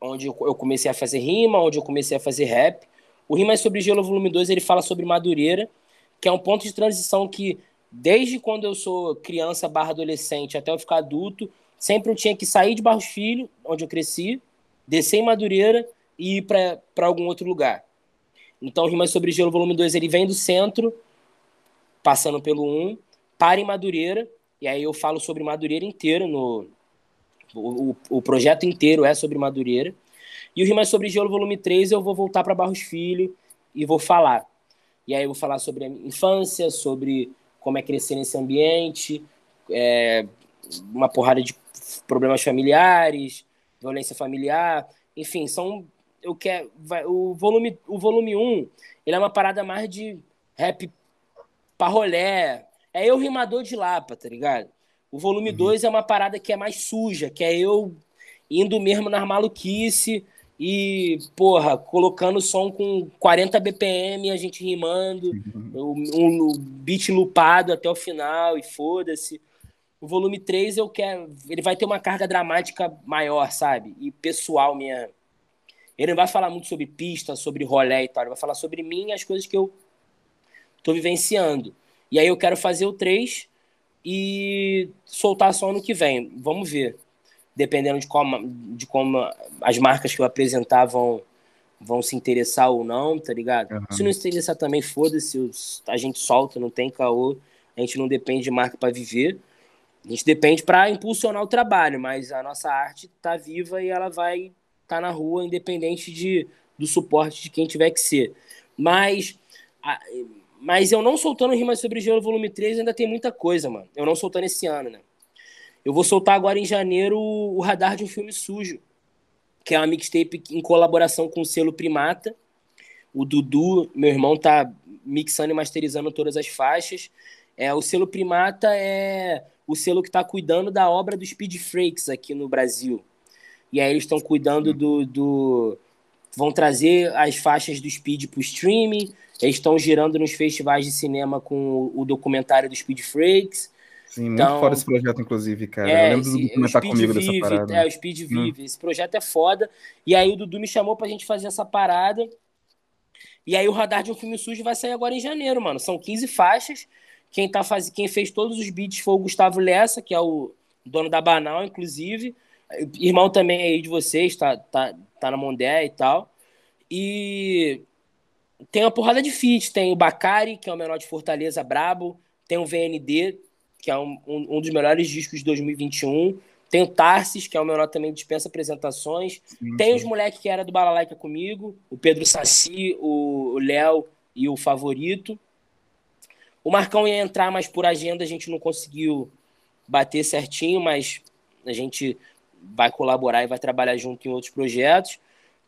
onde eu comecei a fazer rima, onde eu comecei a fazer rap. O Rimas sobre Gelo Volume 2, ele fala sobre Madureira, que é um ponto de transição que, desde quando eu sou criança barra adolescente até eu ficar adulto, sempre eu tinha que sair de Barros Filho, onde eu cresci, descer em Madureira e ir para algum outro lugar. Então, Rimas sobre Gelo, volume 2, ele vem do centro, passando pelo 1, para em Madureira, e aí eu falo sobre Madureira inteiro, no, o, o projeto inteiro é sobre Madureira. E o Rimas sobre Gelo, volume 3, eu vou voltar para Barros Filho e vou falar. E aí eu vou falar sobre a infância, sobre como é crescer nesse ambiente, é, uma porrada de problemas familiares, violência familiar, enfim, são eu quero. Vai, o volume o volume 1, ele é uma parada mais de rap parrolé. É eu rimador de Lapa, tá ligado? O volume 2 uhum. é uma parada que é mais suja, que é eu indo mesmo nas maluquice e, porra, colocando som com 40 BPM, a gente rimando, uhum. um, um beat lupado até o final e foda-se. O volume 3 eu quero. Ele vai ter uma carga dramática maior, sabe? E pessoal minha. Ele não vai falar muito sobre pista, sobre rolé e tal, ele vai falar sobre mim e as coisas que eu tô vivenciando. E aí eu quero fazer o 3 e soltar só ano que vem. Vamos ver. Dependendo de como, de como as marcas que eu apresentar vão, se interessar ou não, tá ligado? Uhum. Se não se interessar também, foda-se, a gente solta, não tem caô, a gente não depende de marca para viver. A gente depende para impulsionar o trabalho, mas a nossa arte tá viva e ela vai tá na rua, independente de, do suporte de quem tiver que ser. Mas, a, mas eu não soltando Rimas sobre Gelo volume 3 ainda tem muita coisa, mano. Eu não soltando esse ano, né? Eu vou soltar agora em janeiro o Radar de um Filme Sujo, que é uma mixtape em colaboração com o selo Primata. O Dudu, meu irmão, tá mixando e masterizando todas as faixas. É, o selo Primata é o selo que está cuidando da obra do Speed Freaks aqui no Brasil. E aí eles estão cuidando do, do. Vão trazer as faixas do Speed para o streaming. Eles estão girando nos festivais de cinema com o, documentário do Speed Freaks. Sim, então, muito foda esse projeto, inclusive, cara. É, eu lembro do Dudu comentar comigo Vive, dessa parada. É, o Speed hum. Vive. Esse projeto é foda. E aí o Dudu me chamou pra gente fazer essa parada. E aí o Radar de um Filme Sujo vai sair agora em janeiro, mano. São 15 faixas. Quem, tá faz... Quem fez todos os beats foi o Gustavo Lessa, que é o dono da Banal, inclusive. Irmão também aí de vocês, tá, tá, tá na Mondé e tal. E tem uma porrada de feats. Tem o Bacari, que é o menor de Fortaleza, brabo. Tem o VND, que é um, um, um dos melhores discos de 2021. Tem o Tarsis, que é o menor também dispensa apresentações. Sim, tem sim. os moleques que era do Balalaica comigo, o Pedro Saci, o Léo e o Favorito. O Marcão ia entrar, mas por agenda a gente não conseguiu bater certinho, mas a gente vai colaborar e vai trabalhar junto em outros projetos.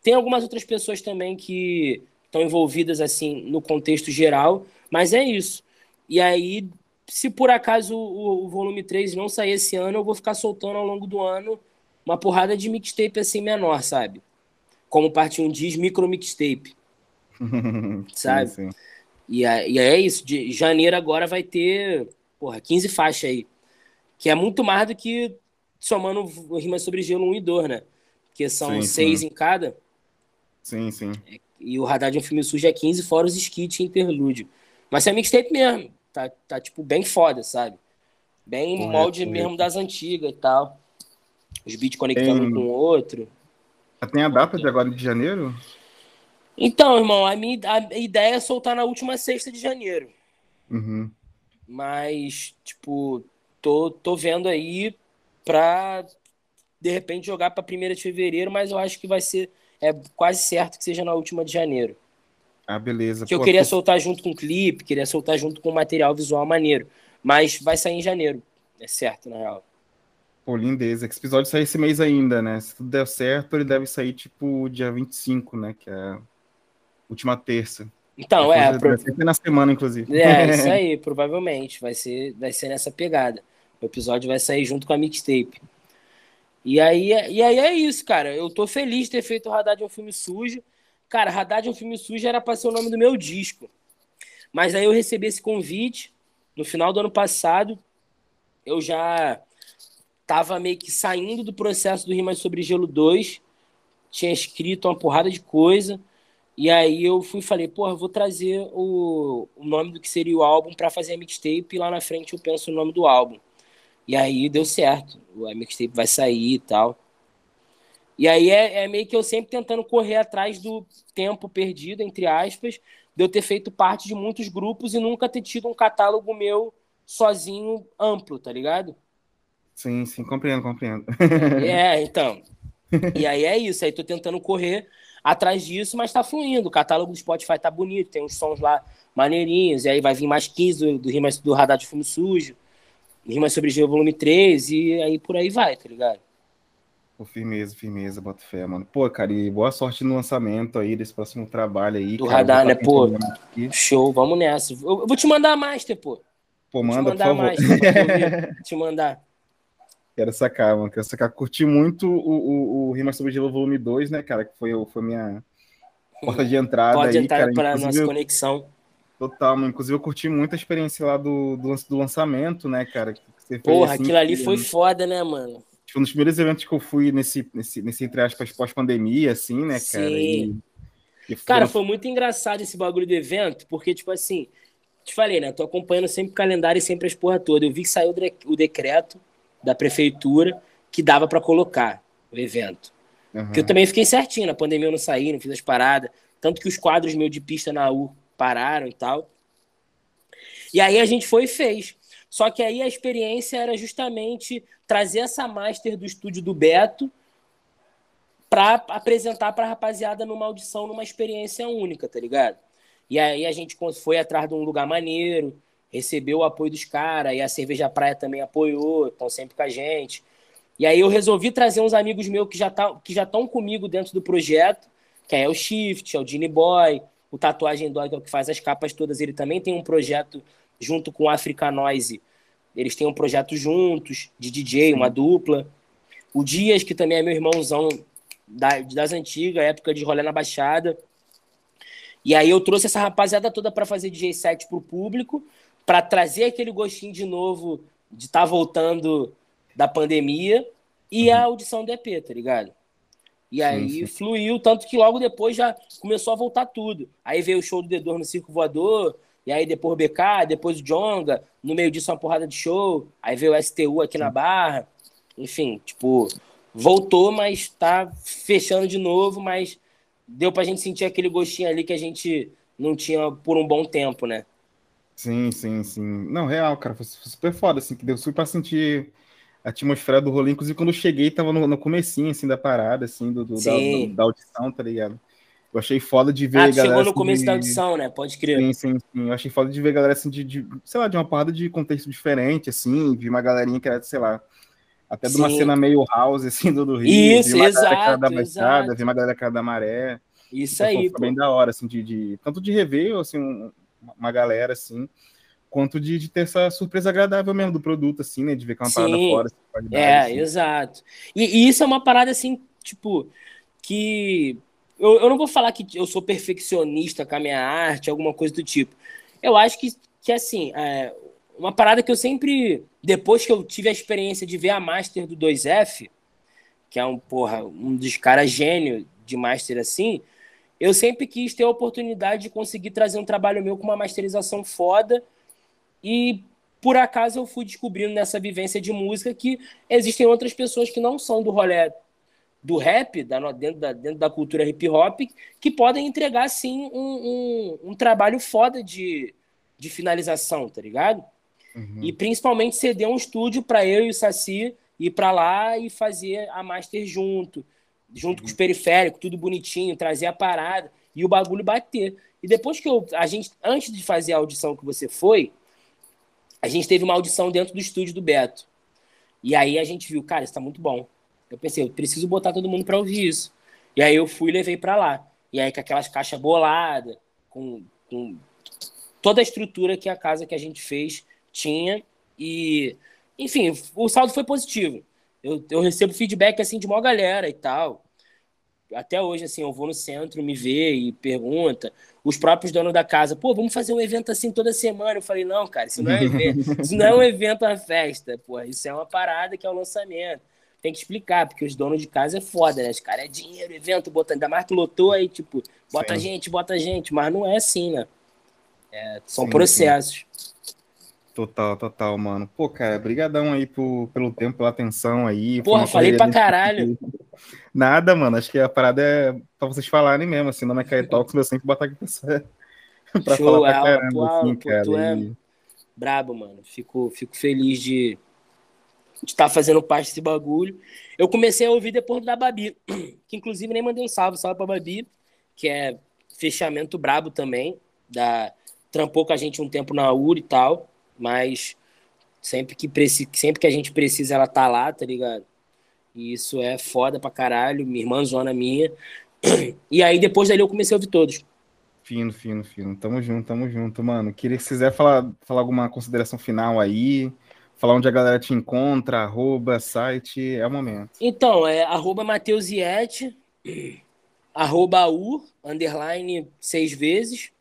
Tem algumas outras pessoas também que estão envolvidas assim no contexto geral, mas é isso. E aí, se por acaso o, o volume 3 não sair esse ano, eu vou ficar soltando ao longo do ano uma porrada de mixtape assim menor, sabe? Como parte 1 diz, micro mixtape. sabe? Sim, sim. E, e é isso, de janeiro agora vai ter, porra, 15 faixas aí. Que é muito mais do que somando Rima sobre Gelo 1 e 2, né? Porque são sim, seis em cada. Sim, sim. E o Radar de um filme sujo é 15, fora os skits e interlúdio. Mas é mixtape mesmo. Tá, tá, tipo, bem foda, sabe? Bem Correto, molde mesmo das antigas e tal. Os beats conectando tem... um com o outro. Tem a data de agora de janeiro? Então, irmão, a minha a ideia é soltar na última sexta de janeiro. Uhum. Mas, tipo, tô, tô vendo aí pra de repente jogar pra primeira de fevereiro, mas eu acho que vai ser é quase certo que seja na última de janeiro. Ah, beleza. Que Pô, eu queria soltar junto com o clipe, queria soltar junto com material visual maneiro. Mas vai sair em janeiro. É certo, na real. Pô, lindeza. Que esse episódio sai esse mês ainda, né? Se tudo der certo, ele deve sair tipo dia 25, né? Que é a última terça. Então, Depois é. Pro... Sempre na semana, inclusive. É, isso aí, provavelmente. Vai ser, vai ser nessa pegada. O episódio vai sair junto com a mixtape. E aí, e aí é isso, cara. Eu tô feliz de ter feito o Radar de um filme sujo. Cara, Radar de um filme sujo era para ser o nome do meu disco. Mas aí eu recebi esse convite no final do ano passado. Eu já tava meio que saindo do processo do Rimas sobre Gelo 2. Tinha escrito uma porrada de coisa. E aí eu fui falei, porra, vou trazer o, o nome do que seria o álbum para fazer a mixtape e lá na frente eu penso no nome do álbum. E aí deu certo. A mixtape vai sair e tal. E aí é, é, meio que eu sempre tentando correr atrás do tempo perdido, entre aspas, de eu ter feito parte de muitos grupos e nunca ter tido um catálogo meu sozinho amplo, tá ligado? Sim, sim, compreendo, compreendo. É, então. E aí é isso, aí tô tentando correr atrás disso, mas tá fluindo. O catálogo do Spotify tá bonito, tem uns sons lá maneirinhos, e aí vai vir mais 15 do, do do Radar de Fumo Sujo. Rimas sobre Geo volume 3 e aí por aí vai, tá ligado? Pô, firmeza, firmeza, bota fé, mano. Pô, cara, e boa sorte no lançamento aí desse próximo trabalho aí. Do cara, radar, né, pô? Show, vamos nessa. Eu vou te mandar a master, pô. Pô, manda, por favor. Mais, te mandar. Quero sacar, mano. Quero sacar. Curti muito o, o, o Rimas sobre Gelo volume 2, né, cara? Que foi, foi minha porta de entrada Pode aí, entrar cara. para nossa conexão. Total, mano. Inclusive, eu curti muito a experiência lá do, do, do lançamento, né, cara? Que você Porra, fez, assim, aquilo ali foi foda, né, mano? Tipo, um dos primeiros eventos que eu fui nesse, nesse, nesse entre aspas, pós-pandemia, assim, né, cara? Sim. E, e cara, foi muito engraçado esse bagulho do evento, porque, tipo assim, te falei, né? Tô acompanhando sempre o calendário e sempre as porra toda. Eu vi que saiu o decreto da prefeitura que dava para colocar o evento. Uhum. Que eu também fiquei certinho, na pandemia eu não saí, não fiz as paradas. Tanto que os quadros meus de pista na U pararam e tal. E aí a gente foi e fez. Só que aí a experiência era justamente trazer essa master do estúdio do Beto para apresentar para a rapaziada numa audição, numa experiência única, tá ligado? E aí a gente foi atrás de um lugar maneiro, recebeu o apoio dos caras, e a Cerveja Praia também apoiou, estão sempre com a gente. E aí eu resolvi trazer uns amigos meus que já tá, que já estão comigo dentro do projeto, que é o Shift, é o Genie Boy, o Tatuagem Dog, que é o que faz as capas todas, ele também tem um projeto junto com o Africa Noise. Eles têm um projeto juntos, de DJ, uma dupla. O Dias, que também é meu irmãozão das antigas, época de rolê na Baixada. E aí eu trouxe essa rapaziada toda para fazer DJ set pro público, para trazer aquele gostinho de novo de estar tá voltando da pandemia e uhum. a audição do EP, tá ligado? E aí sim, sim. fluiu, tanto que logo depois já começou a voltar tudo. Aí veio o show do Dedor no Circo Voador, e aí depois o BK, depois o Jonga, no meio disso uma porrada de show, aí veio o STU aqui na Barra. Enfim, tipo, voltou, mas tá fechando de novo, mas deu pra gente sentir aquele gostinho ali que a gente não tinha por um bom tempo, né? Sim, sim, sim. Não, real, cara, foi super foda, assim, que deu super pra sentir a atmosfera do rolê. Inclusive, quando eu cheguei, tava no, no comecinho, assim, da parada, assim, do, do da, da, audição, tá ligado? Eu achei foda de ver ah, a galera. chegou no assim, começo de... da audição, né? Pode crer. Sim, sim, sim. Eu achei foda de ver a galera, assim, de, de, sei lá, de uma parada de contexto diferente, assim, vi uma galerinha que era, sei lá, até de uma sim. cena meio house, assim, do, do Rio. Isso, vi uma exato, galera da Baixada, vi uma galera cara da Maré. Isso então, aí, Foi bem da hora, assim, de, de tanto de rever, assim, um, uma galera, assim, quanto de, de, ter essa surpresa agradável mesmo do produto, assim, né? De ver que é uma Sim. parada fora. É, assim. exato. E, e, isso é uma parada, assim, tipo, que Eu, eu não vou falar que eu sou perfeccionista com a minha arte, alguma coisa do tipo. Eu acho que, que assim, é, uma parada que eu sempre. Depois que eu tive a experiência de ver a Master do 2F, que é um, porra, um dos caras gênio de Master assim, eu sempre quis ter a oportunidade de conseguir trazer um trabalho meu com uma masterização foda. E por acaso eu fui descobrindo nessa vivência de música que existem outras pessoas que não são do rolê do rap, da, dentro, da, dentro da cultura hip hop, que podem entregar, sim, um, um, um trabalho foda de, de finalização, tá ligado? Uhum. E principalmente ceder um estúdio para eu e o Saci ir para lá e fazer a master junto, junto uhum. com os periféricos, tudo bonitinho, trazer a parada e o bagulho bater. E depois que eu, a gente, antes de fazer a audição que você foi, a gente teve uma audição dentro do estúdio do Beto. E aí a gente viu, cara, isso tá muito bom. Eu pensei, eu preciso botar todo mundo para ouvir isso. E aí eu fui e levei para lá. E aí com aquelas caixas boladas, com, com toda a estrutura que a casa que a gente fez tinha. E, enfim, o saldo foi positivo. Eu, eu recebo feedback assim de uma galera e tal até hoje, assim, eu vou no centro, me vê e pergunta. Os próprios donos da casa, pô, vamos fazer um evento assim toda semana. Eu falei, não, cara, isso não é um evento, isso não é um evento, é uma festa, pô, isso é uma parada que é o um lançamento. Tem que explicar, porque os donos de casa é foda, né? Os caras é dinheiro, evento, bota, ainda mais que lotou aí, tipo, bota sim. gente, bota gente, mas não é assim, né? É, são sim, processos. Total, total, mano. Pô, cara, brigadão aí por, pelo tempo, pela atenção aí. Porra, falei pra caralho. Nada, mano. Acho que a parada é pra vocês falarem mesmo, assim, não é Kai Talks, eu sempre botar aqui pra, pra Show, falar pra caramba, tua, assim, cara. Tu é e... brabo, mano. Fico, fico feliz de de estar tá fazendo parte desse bagulho. Eu comecei a ouvir depois da Babi, que inclusive nem mandei um salve, salve pra Babi, que é fechamento brabo também, da trampou com a gente um tempo na UR e tal, mas sempre que, preci... sempre que a gente precisa ela tá lá, tá ligado? E isso é foda pra caralho, minha irmã zona minha. E aí depois dali eu comecei a ouvir todos. Fino, fino, fino. Tamo junto, tamo junto, mano. Queria que se quiser falar, falar alguma consideração final aí, falar onde a galera te encontra, arroba, site, é o momento. Então, é arroba Mateusiete, arroba U, underline seis vezes,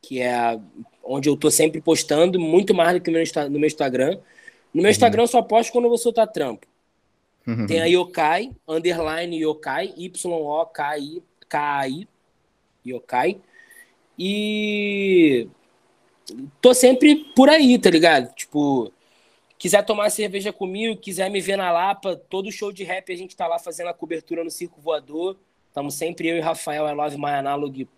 que é onde eu tô sempre postando, muito mais do que no meu Instagram. No meu uhum. Instagram eu só posto quando eu vou soltar trampo. Uhum. Tem a Yokai, underline Yokai, Y-O-K-I, K-A-I, Yokai. E tô sempre por aí, tá ligado? Tipo, quiser tomar cerveja comigo, quiser me ver na Lapa, todo show de rap a gente tá lá fazendo a cobertura no Circo Voador. Estamos sempre eu e Rafael I Love My Analog,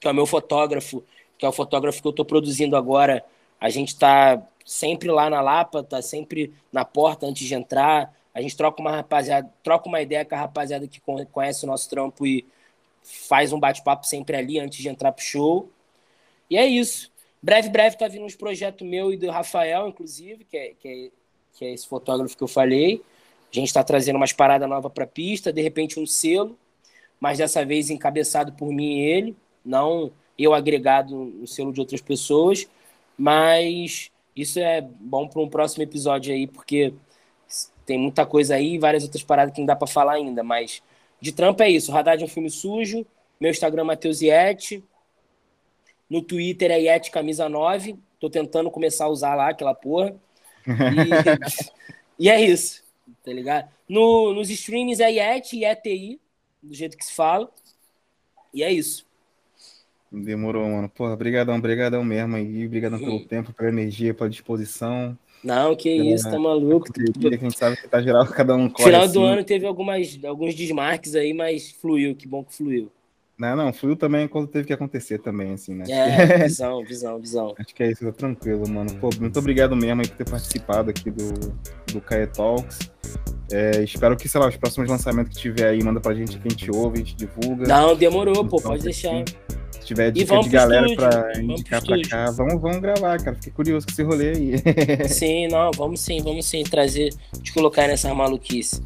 que é o meu fotógrafo, que é o fotógrafo que eu tô produzindo agora. A gente tá sempre lá na Lapa, tá sempre na porta antes de entrar. A gente troca uma rapaziada, troca uma ideia com a rapaziada que conhece o nosso trampo e faz um bate-papo sempre ali antes de entrar pro show. E é isso. Breve, breve tá vindo uns projetos meu e do Rafael, inclusive, que é, que é, que é esse fotógrafo que eu falei. A gente está trazendo umas paradas novas para pista, de repente um selo, mas dessa vez encabeçado por mim e ele, não eu agregado no selo de outras pessoas. Mas isso é bom para um próximo episódio aí, porque tem muita coisa aí, várias outras paradas que não dá para falar ainda, mas de trampa é isso. Radar de um filme sujo, meu Instagram Matheus Iete, no Twitter é Iete Camisa 9, tô tentando começar a usar lá aquela porra. E, e é isso, tá ligado? No, nos streams é Iete e ETI, do jeito que se fala. E é isso. Demorou, mano. Porra, brigadão, brigadão mesmo aí. Obrigadão pelo tempo, pela energia, pela disposição. Não, que isso, tá maluco. a gente sabe que tá geral, cada um corre Final assim. do ano teve algumas, alguns desmarques aí, mas fluiu, que bom que fluiu. Não, não, fluiu também quando teve que acontecer também, assim, né? É, visão, visão, visão. Acho que é isso, tá tranquilo, mano. Pô, muito obrigado mesmo aí por ter participado aqui do, do Cae Talks. É, espero que, sei lá, os próximos lançamentos que tiver aí, manda pra gente que a gente ouve, a gente divulga. Não, demorou, pô, pode deixar. Se tiver dica de galera estúdio, pra indicar pra cá, vamos, vamos gravar, cara. Fiquei curioso com esse rolê aí. sim, não, vamos sim, vamos sim trazer, te colocar nessa maluquice.